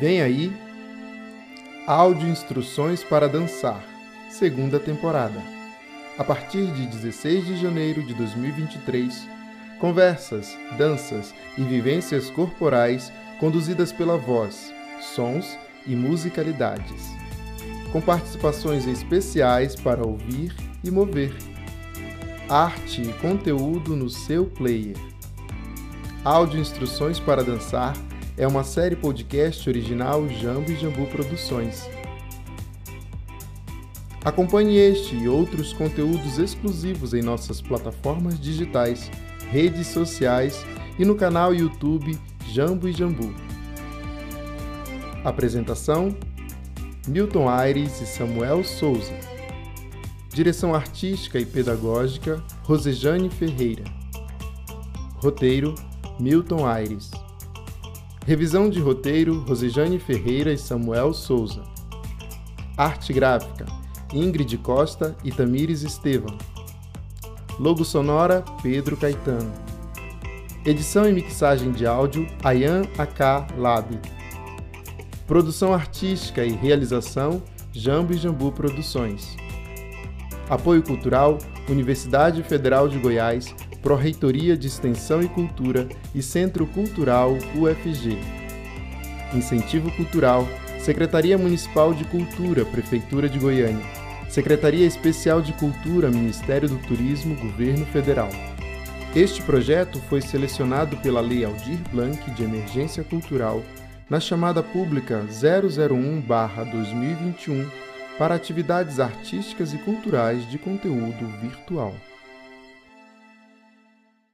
Vem aí Áudio Instruções para Dançar, segunda temporada. A partir de 16 de janeiro de 2023, conversas, danças e vivências corporais conduzidas pela voz, sons e musicalidades. Com participações especiais para ouvir e mover. Arte e conteúdo no seu player. Áudio Instruções para Dançar é uma série podcast original Jambo e Jambu Produções. Acompanhe este e outros conteúdos exclusivos em nossas plataformas digitais, redes sociais e no canal YouTube Jambo e Jambu. Apresentação: Milton Aires e Samuel Souza. Direção artística e pedagógica: Rosejane Ferreira. Roteiro: Milton Aires. Revisão de roteiro: Rosejane Ferreira e Samuel Souza. Arte gráfica: Ingrid Costa e Tamires Estevam. Logo sonora: Pedro Caetano. Edição e mixagem de áudio: Ayan AK Lab. Produção artística e realização: Jambo e Jambu Produções. Apoio cultural: Universidade Federal de Goiás, Pró-Reitoria de Extensão e Cultura e Centro Cultural UFG. Incentivo Cultural, Secretaria Municipal de Cultura, Prefeitura de Goiânia. Secretaria Especial de Cultura, Ministério do Turismo, Governo Federal. Este projeto foi selecionado pela Lei Aldir Blanc de Emergência Cultural na chamada pública 001/2021 para atividades artísticas e culturais de conteúdo virtual.